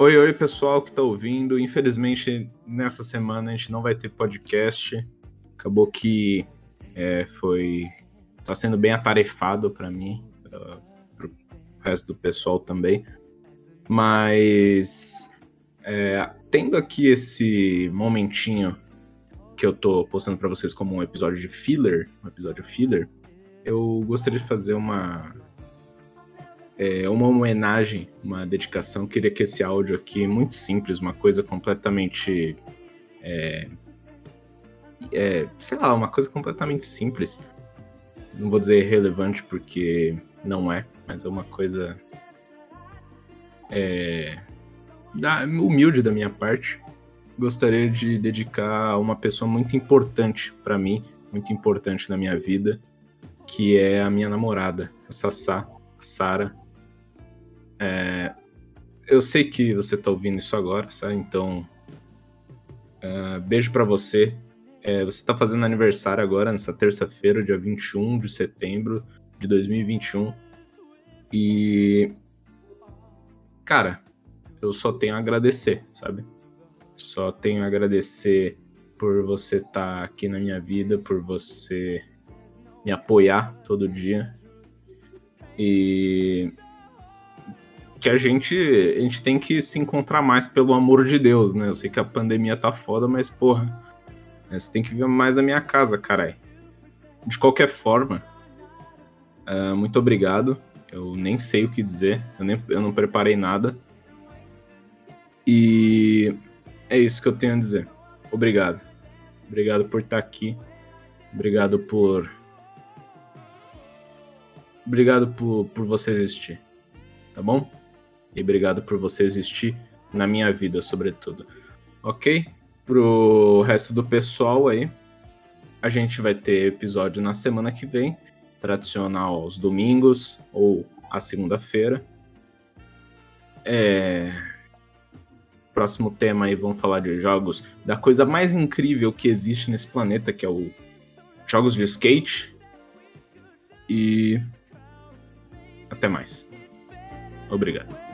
Oi, oi, pessoal que tá ouvindo. Infelizmente, nessa semana a gente não vai ter podcast. Acabou que é, foi. tá sendo bem atarefado para mim, pra, pro resto do pessoal também. Mas. É, tendo aqui esse momentinho que eu tô postando para vocês como um episódio de filler, um episódio filler, eu gostaria de fazer uma é, uma homenagem, uma dedicação. Queria que esse áudio aqui, muito simples, uma coisa completamente. É, é, sei lá, uma coisa completamente simples. Não vou dizer relevante porque não é, mas é uma coisa. É, da, humilde da minha parte. Gostaria de dedicar a uma pessoa muito importante para mim, muito importante na minha vida, que é a minha namorada, a Sassá, a Sara, é, eu sei que você tá ouvindo isso agora, sabe? Então, uh, beijo para você. É, você tá fazendo aniversário agora, nessa terça-feira, dia 21 de setembro de 2021. E. Cara, eu só tenho a agradecer, sabe? Só tenho a agradecer por você estar tá aqui na minha vida, por você me apoiar todo dia. E que a gente, a gente tem que se encontrar mais pelo amor de Deus, né? Eu sei que a pandemia tá foda, mas porra, né, você tem que vir mais na minha casa, carai. De qualquer forma, uh, muito obrigado. Eu nem sei o que dizer, eu, nem, eu não preparei nada. E é isso que eu tenho a dizer. Obrigado. Obrigado por estar aqui. Obrigado por. Obrigado por, por você existir. Tá bom? E obrigado por você existir na minha vida, sobretudo. Ok? Pro resto do pessoal aí, a gente vai ter episódio na semana que vem, tradicional aos domingos ou à segunda-feira. É... Próximo tema aí, vamos falar de jogos da coisa mais incrível que existe nesse planeta, que é o jogos de skate. E até mais. Obrigado.